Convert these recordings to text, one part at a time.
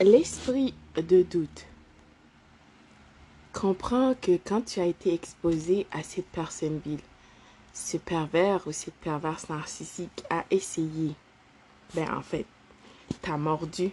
L'esprit de doute comprend que quand tu as été exposé à cette personne vile, ce pervers ou cette perverse narcissique a essayé, ben en fait, t'a mordu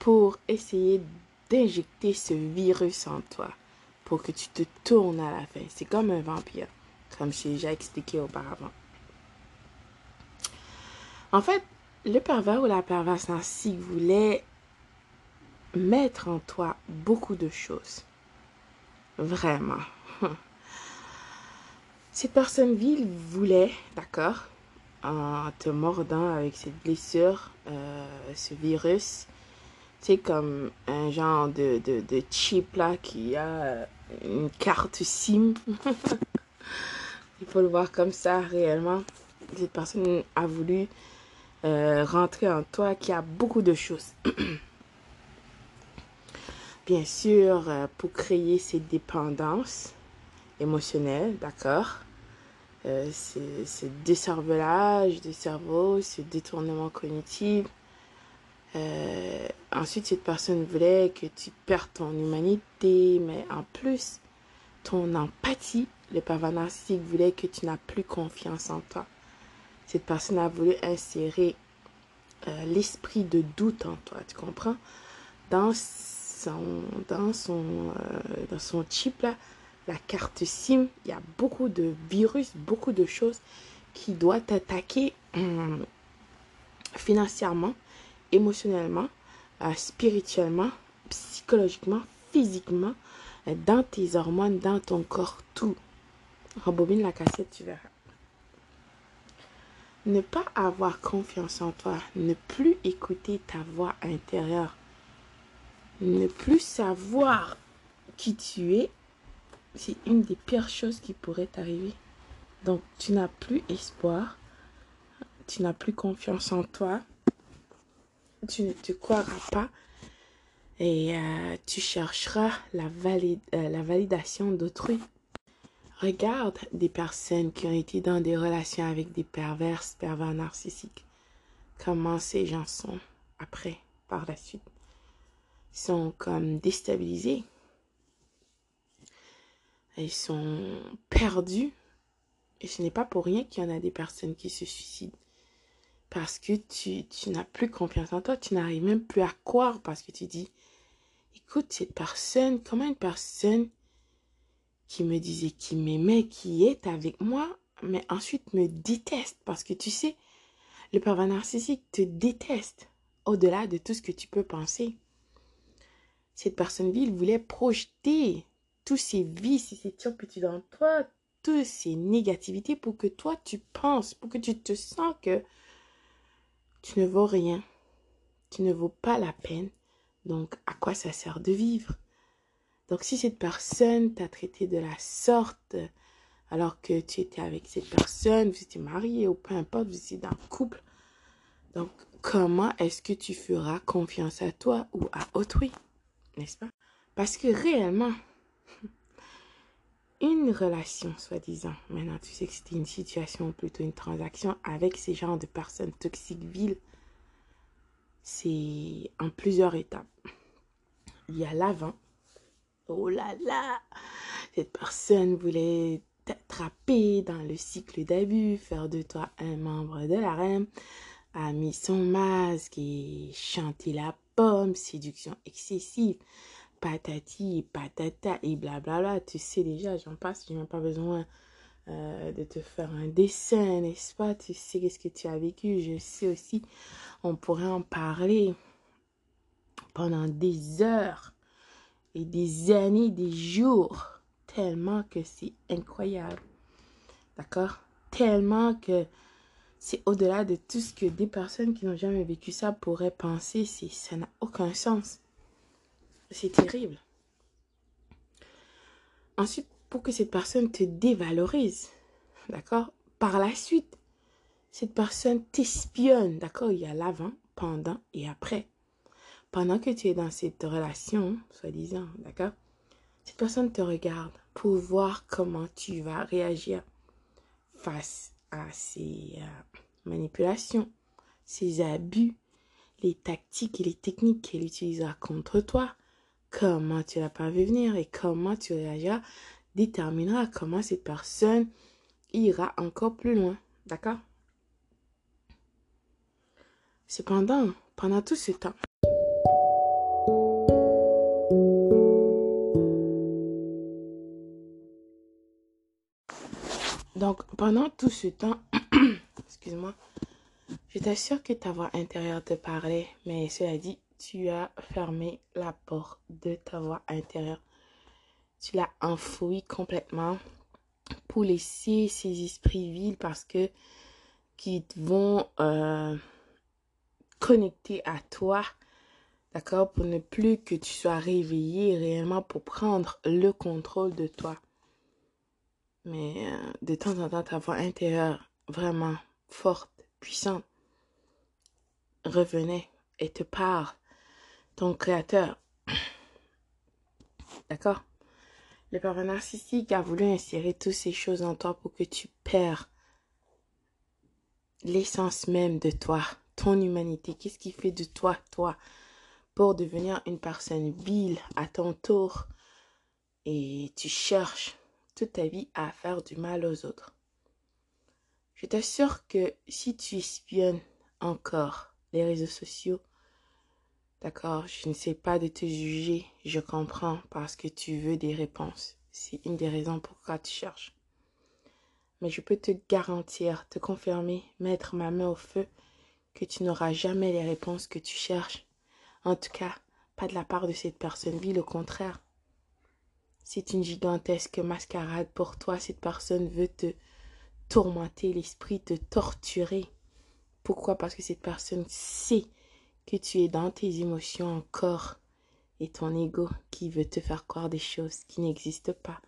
pour essayer d'injecter ce virus en toi pour que tu te tournes à la fin. C'est comme un vampire, comme j'ai déjà expliqué auparavant. En fait, le pervers ou la perverse narcissique voulait mettre en toi beaucoup de choses. Vraiment. Cette personne vile voulait, d'accord, en te mordant avec cette blessure, euh, ce virus, c'est comme un genre de, chip là qui a une carte SIM. Il faut le voir comme ça réellement. Cette personne a voulu euh, rentrer en toi qui a beaucoup de choses. Bien sûr, euh, pour créer cette dépendance émotionnelle, d'accord? Euh, ce, décervelage du cerveau, ce détournement cognitif. Euh, ensuite, cette personne voulait que tu perdes ton humanité, mais en plus, ton empathie, le pervers narcissique voulait que tu n'as plus confiance en toi. Cette personne a voulu insérer euh, l'esprit de doute en toi, tu comprends? Dans son, dans son chip là, la carte SIM, il y a beaucoup de virus, beaucoup de choses qui doivent t'attaquer hum, financièrement, émotionnellement, euh, spirituellement, psychologiquement, physiquement, euh, dans tes hormones, dans ton corps, tout. Rembobine la cassette, tu verras. Ne pas avoir confiance en toi, ne plus écouter ta voix intérieure, ne plus savoir qui tu es c'est une des pires choses qui pourrait t'arriver. Donc, tu n'as plus espoir, tu n'as plus confiance en toi, tu ne te croiras pas et euh, tu chercheras la, euh, la validation d'autrui. Regarde des personnes qui ont été dans des relations avec des perverses, pervers narcissiques. Comment ces gens sont après, par la suite. Ils sont comme déstabilisés ils sont perdus. Et ce n'est pas pour rien qu'il y en a des personnes qui se suicident. Parce que tu, tu n'as plus confiance en toi, tu n'arrives même plus à croire parce que tu dis, écoute, cette personne, comment une personne qui me disait qu'il m'aimait, qui est avec moi, mais ensuite me déteste parce que tu sais, le pervers narcissique te déteste au-delà de tout ce que tu peux penser. Cette personne ville voulait projeter tous ces vices, ces turpitudes dans toi, toutes ces négativités pour que toi tu penses, pour que tu te sens que tu ne vaux rien, tu ne vaux pas la peine. Donc, à quoi ça sert de vivre? Donc, si cette personne t'a traité de la sorte, alors que tu étais avec cette personne, vous étiez marié ou peu importe, vous étiez dans le couple, donc comment est-ce que tu feras confiance à toi ou à autrui? N'est-ce pas? Parce que réellement, une relation, soi-disant, maintenant tu sais que c'était une situation, plutôt une transaction avec ces genres de personnes toxiques, viles, c'est en plusieurs étapes. Il y a l'avant. Oh là là Cette personne voulait t'attraper dans le cycle d'abus, faire de toi un membre de la reine, a mis son masque et chanté la séduction excessive patati patata et blablabla. Tu sais déjà, j'en passe, je n'ai pas besoin euh, de te faire un dessin, n'est-ce pas? Tu sais qu'est-ce que tu as vécu. Je sais aussi, on pourrait en parler pendant des heures et des années, des jours, tellement que c'est incroyable. D'accord? Tellement que c'est au-delà de tout ce que des personnes qui n'ont jamais vécu ça pourraient penser. Ça n'a aucun sens. C'est terrible. Ensuite, pour que cette personne te dévalorise, d'accord Par la suite, cette personne t'espionne, d'accord Il y a l'avant, pendant et après. Pendant que tu es dans cette relation, soi-disant, d'accord Cette personne te regarde pour voir comment tu vas réagir face à ces euh, manipulations, ces abus, les tactiques et les techniques qu'elle utilisera contre toi, comment tu l'as pas vu venir et comment tu réagiras, déterminera comment cette personne ira encore plus loin. D'accord? Cependant, pendant tout ce temps, donc pendant tout ce temps, excuse-moi, je t'assure que ta voix intérieure te parlait, mais cela dit, tu as fermé la porte de ta voix intérieure. Tu l'as enfouie complètement pour laisser ces esprits vils parce que qui vont euh, connecter à toi, d'accord, pour ne plus que tu sois réveillé réellement pour prendre le contrôle de toi. Mais euh, de temps en temps, ta voix intérieure vraiment forte, puissante, revenait et te parle. Ton créateur. D'accord? Le père narcissique a voulu insérer toutes ces choses en toi pour que tu perds l'essence même de toi, ton humanité. Qu'est-ce qui fait de toi, toi, pour devenir une personne vile à ton tour et tu cherches toute ta vie à faire du mal aux autres. Je t'assure que si tu espionnes encore les réseaux sociaux, d'accord, je ne sais pas de te juger, je comprends parce que tu veux des réponses. C'est une des raisons pourquoi tu cherches. Mais je peux te garantir, te confirmer, mettre ma main au feu, que tu n'auras jamais les réponses que tu cherches. En tout cas, pas de la part de cette personne vie, le contraire. C'est une gigantesque mascarade pour toi. Cette personne veut te tourmenter l'esprit, te torturer. Pourquoi? Parce que cette personne sait que tu es dans tes émotions encore et ton ego qui veut te faire croire des choses qui n'existent pas.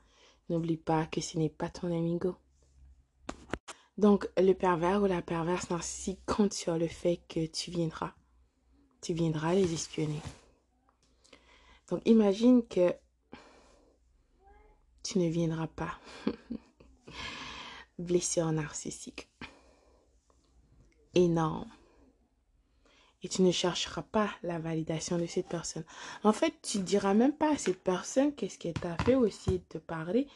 N'oublie pas que ce n'est pas ton amigo. Donc, le pervers ou la perverse narcissique compte sur le fait que tu viendras. Tu viendras les espionner. Donc, imagine que tu ne viendras pas. Blessure narcissique. Énorme. Et tu ne chercheras pas la validation de cette personne. En fait, tu ne diras même pas à cette personne qu'est-ce qu'elle t'a fait aussi de te parler.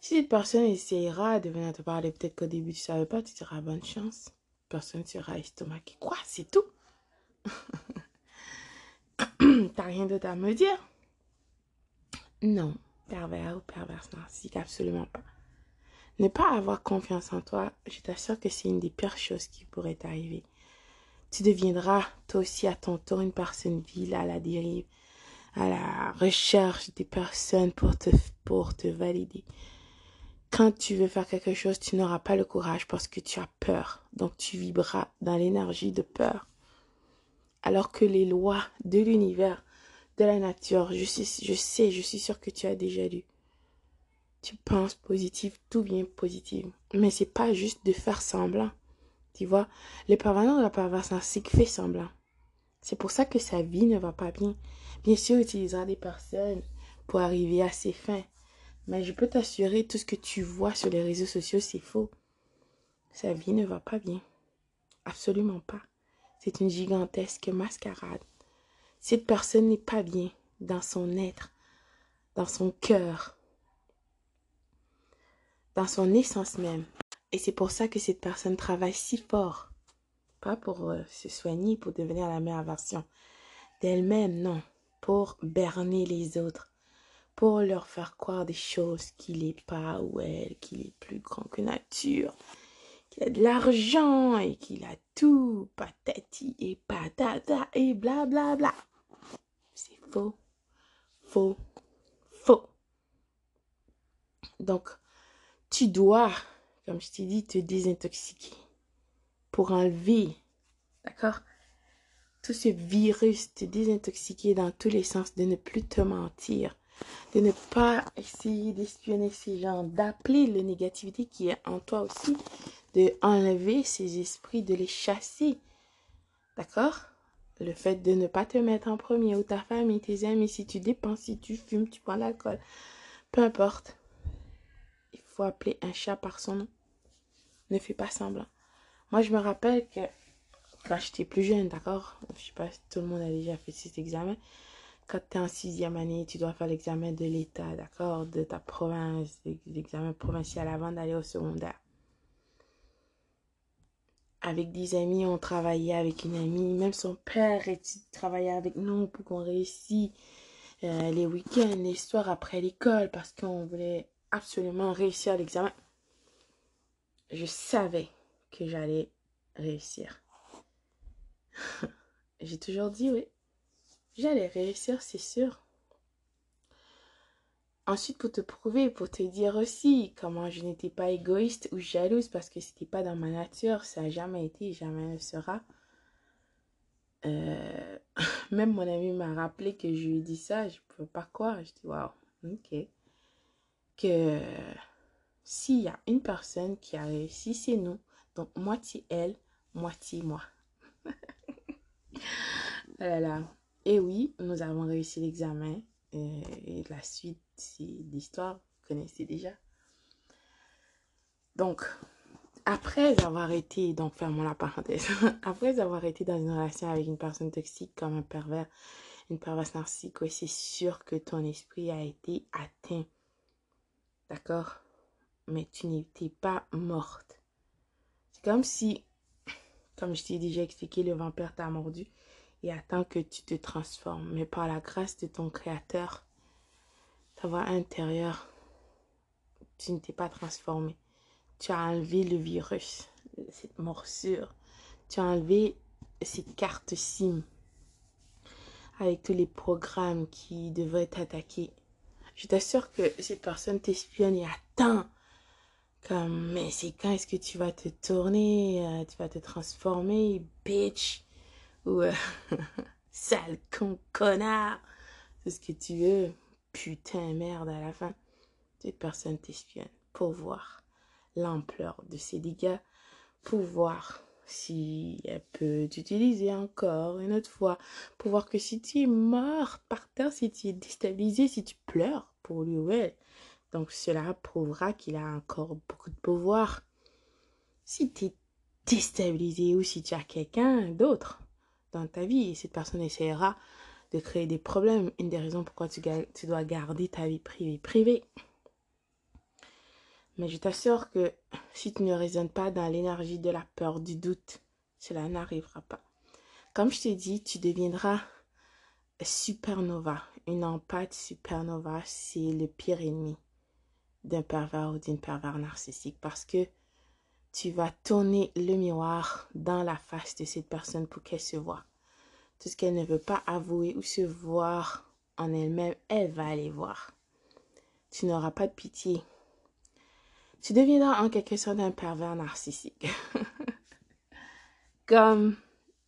Si cette personne essaiera de venir te parler, peut-être qu'au début tu ne savais pas, tu diras bonne chance. Personne sera estomaqué. Quoi? C'est tout? T'as rien d'autre à me dire? Non, pervers ou perverse narcissique, absolument pas. Ne pas avoir confiance en toi, je t'assure que c'est une des pires choses qui pourrait t'arriver. Tu deviendras toi aussi à ton tour une personne vile à la dérive, à la recherche des personnes pour te, pour te valider, quand tu veux faire quelque chose, tu n'auras pas le courage parce que tu as peur. Donc tu vibreras dans l'énergie de peur. Alors que les lois de l'univers, de la nature, je sais, je sais, je suis sûre que tu as déjà lu. Tu penses positif, tout vient positif. Mais c'est pas juste de faire semblant. Tu vois, le pervers de la perverse narcissique fait semblant. C'est pour ça que sa vie ne va pas bien. Bien sûr, il utilisera des personnes pour arriver à ses fins. Mais je peux t'assurer, tout ce que tu vois sur les réseaux sociaux, c'est faux. Sa vie ne va pas bien. Absolument pas. C'est une gigantesque mascarade. Cette personne n'est pas bien dans son être, dans son cœur, dans son essence même. Et c'est pour ça que cette personne travaille si fort. Pas pour euh, se soigner, pour devenir la meilleure version d'elle-même, non. Pour berner les autres pour leur faire croire des choses qu'il n'est pas ou elle, qu'il est plus grand que nature, qu'il a de l'argent et qu'il a tout, patati et patata et blablabla. Bla bla. Faux, faux, faux. Donc, tu dois, comme je t'ai dit, te désintoxiquer pour enlever, d'accord? Tout ce virus, te désintoxiquer dans tous les sens, de ne plus te mentir, de ne pas essayer d'espionner ces gens, d'appeler la négativité qui est en toi aussi, de enlever ces esprits, de les chasser. D'accord? Le fait de ne pas te mettre en premier ou ta famille, tes amis, si tu dépenses, si tu fumes, tu prends l'alcool, peu importe. Il faut appeler un chat par son nom. Ne fais pas semblant. Moi, je me rappelle que quand j'étais plus jeune, d'accord? Je sais pas si tout le monde a déjà fait cet examen. Quand tu es en sixième année, tu dois faire l'examen de l'État, d'accord? De ta province, l'examen provincial avant d'aller au secondaire. Avec des amis, on travaillait avec une amie. Même son père travaillait avec nous pour qu'on réussisse euh, les week-ends, les soirs après l'école parce qu'on voulait absolument réussir l'examen. Je savais que j'allais réussir. J'ai toujours dit oui. J'allais réussir, c'est sûr. Ensuite, pour te prouver, pour te dire aussi comment je n'étais pas égoïste ou jalouse parce que c'était pas dans ma nature, ça n'a jamais été, jamais ne sera. Euh, même mon ami m'a rappelé que je lui ai dit ça, je ne pouvais pas croire. Je dis waouh, ok. Que s'il y a une personne qui a réussi, c'est nous. Donc, moitié elle, moitié moi. voilà. Et oui, nous avons réussi l'examen. Euh, et la suite l'histoire, vous connaissez déjà. Donc, après avoir été, donc fermons la parenthèse, après avoir été dans une relation avec une personne toxique comme un pervers, une perverse narcissique, c'est sûr que ton esprit a été atteint. D'accord? Mais tu n'étais pas morte. C'est comme si, comme je t'ai déjà expliqué, le vampire t'a mordu et attend que tu te transformes. Mais par la grâce de ton créateur, ta voix intérieure, tu ne t'es pas transformé. Tu as enlevé le virus, cette morsure. Tu as enlevé cette carte SIM avec tous les programmes qui devraient t'attaquer. Je t'assure que cette personne t'espionne et attend. Comme, mais c'est quand est-ce que tu vas te tourner, euh, tu vas te transformer, bitch? Ou euh, sale con connard, c'est ce que tu veux, putain merde à la fin. Cette personne t'espionne pour voir l'ampleur de ses dégâts, pour voir si elle peut t'utiliser encore une autre fois, pour voir que si tu es mort par terre, si tu es déstabilisé, si tu pleures pour lui ou elle, donc cela prouvera qu'il a encore beaucoup de pouvoir. Si tu es déstabilisé ou si tu as quelqu'un d'autre dans ta vie et cette personne essaiera de créer des problèmes. Une des raisons pourquoi tu, tu dois garder ta vie privée privée. Mais je t'assure que si tu ne résonnes pas dans l'énergie de la peur, du doute, cela n'arrivera pas. Comme je t'ai dit, tu deviendras supernova. Une empathe supernova, c'est le pire ennemi d'un pervers ou d'une pervers narcissique parce que tu vas tourner le miroir dans la face de cette personne pour qu'elle se voit. Ce qu'elle ne veut pas avouer ou se voir en elle-même, elle va aller voir. Tu n'auras pas de pitié. Tu deviendras en quelque sorte un pervers narcissique. Comme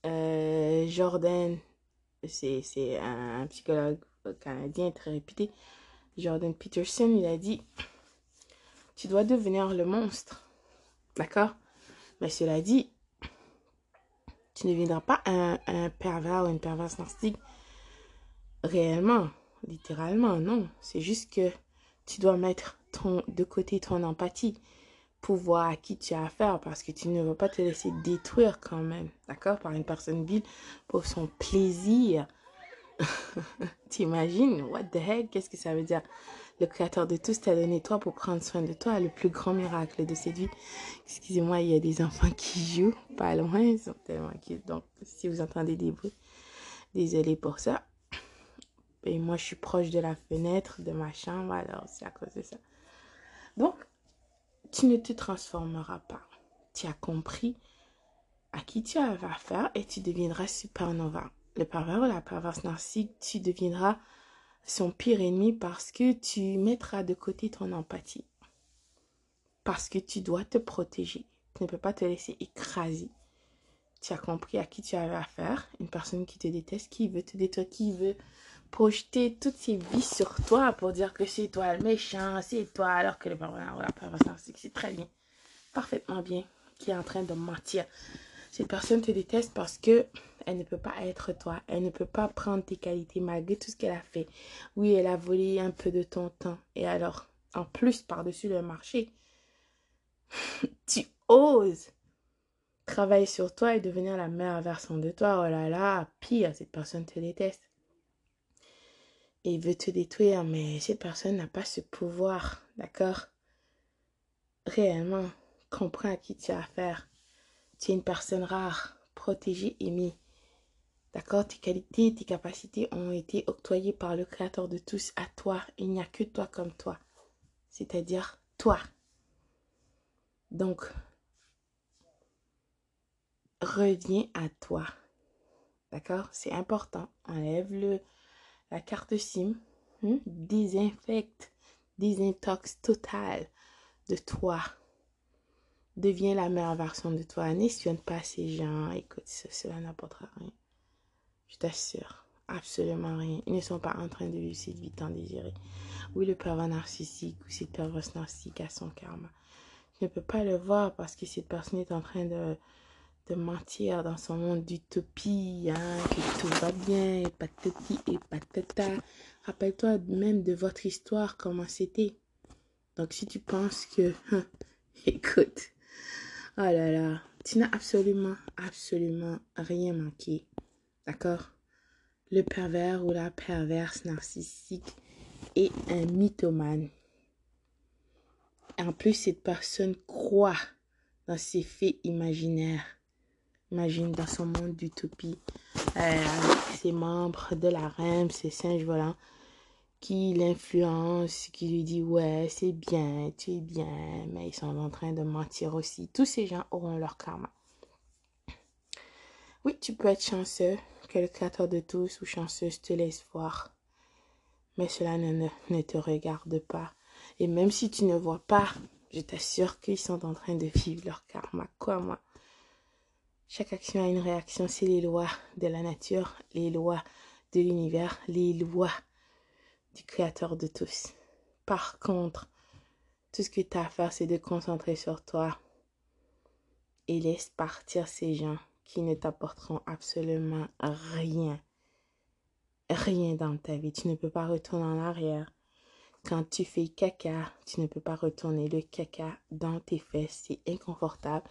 euh, Jordan, c'est un psychologue canadien très réputé, Jordan Peterson, il a dit, tu dois devenir le monstre D'accord? Mais cela dit, tu ne deviendras pas un, pervers ou une perverse narcissique. Réellement, littéralement, non. C'est juste que tu dois mettre de côté ton empathie pour voir à qui tu as affaire parce que tu ne vas pas te laisser détruire quand même, d'accord, par une personne vile pour son plaisir. T'imagines, what the heck, qu'est-ce que ça veut dire? Le créateur de tous t'a donné toi pour prendre soin de toi, le plus grand miracle de cette vie. Excusez-moi, il y a des enfants qui jouent pas loin, ils sont tellement Donc, si vous entendez des bruits, désolé pour ça. Et moi, je suis proche de la fenêtre de ma chambre, alors c'est à cause de ça. Donc, tu ne te transformeras pas. Tu as compris à qui tu as affaire et tu deviendras supernova. Le pervers ou la perverse narcissique, tu deviendras son pire ennemi parce que tu mettras de côté ton empathie. Parce que tu dois te protéger. Tu ne peux pas te laisser écraser. Tu as compris à qui tu avais affaire. Une personne qui te déteste, qui veut te détruire, qui veut projeter toutes ses vies sur toi pour dire que c'est toi le méchant, c'est toi, alors que le c'est très bien, parfaitement bien, qui est en train de mentir. Cette personne te déteste parce que elle ne peut pas être toi. Elle ne peut pas prendre tes qualités malgré tout ce qu'elle a fait. Oui, elle a volé un peu de ton temps. Et alors, en plus, par-dessus le marché, tu oses travailler sur toi et devenir la meilleure version de toi. Oh là là, pire, cette personne te déteste. Et veut te détruire, mais cette personne n'a pas ce pouvoir, d'accord? Réellement, comprends à qui tu as affaire. Tu es une personne rare, protégée, aimée. D'accord Tes qualités, tes capacités ont été octroyées par le Créateur de tous à toi. Il n'y a que toi comme toi. C'est-à-dire toi. Donc, reviens à toi. D'accord C'est important. Enlève le, la carte SIM. Hmm? Désinfecte. Désintox total de toi. Deviens la meilleure version de toi. N'espionne pas ces gens. Écoute, cela n'apportera rien. Je t'assure. Absolument rien. Ils ne sont pas en train de vivre cette vie tant désirée. Oui, le pervers narcissique ou cette perverse narcissique a son karma. Je ne peux pas le voir parce que cette personne est en train de, mentir dans son monde d'utopie, hein, que tout va bien, et patati et patata. Rappelle-toi même de votre histoire, comment c'était. Donc si tu penses que, écoute, oh là là, tu n'as absolument, absolument rien manqué. D'accord? Le pervers ou la perverse narcissique est un mythomane. En plus, cette personne croit dans ses faits imaginaires Imagine dans son monde d'utopie, euh, ses membres de la REM, ses singes volants, qui l'influencent, qui lui dit ouais, c'est bien, tu es bien, mais ils sont en train de mentir aussi. Tous ces gens auront leur karma. Oui, tu peux être chanceux, que le créateur de tous ou chanceuse te laisse voir. Mais cela ne, te regarde pas. Et même si tu ne vois pas, je t'assure qu'ils sont en train de vivre leur karma. Quoi, moi? Chaque action a une réaction, c'est les lois de la nature, les lois de l'univers, les lois du Créateur de tous. Par contre, tout ce que tu as à faire, c'est de concentrer sur toi et laisse partir ces gens qui ne t'apporteront absolument rien. Rien dans ta vie. Tu ne peux pas retourner en arrière. Quand tu fais caca, tu ne peux pas retourner le caca dans tes fesses. C'est inconfortable.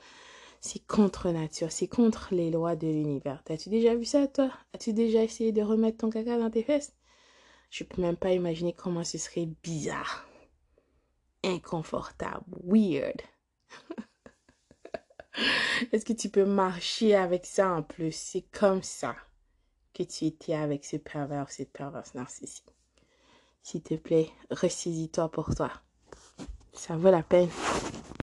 C'est contre nature, c'est contre les lois de l'univers. As-tu déjà vu ça, toi? As-tu déjà essayé de remettre ton caca dans tes fesses? Je peux même pas imaginer comment ce serait bizarre, inconfortable, weird. Est-ce que tu peux marcher avec ça en plus? C'est comme ça que tu étais avec ce pervers, cette perverse narcissique. S'il te plaît, ressaisis-toi pour toi. Ça vaut la peine.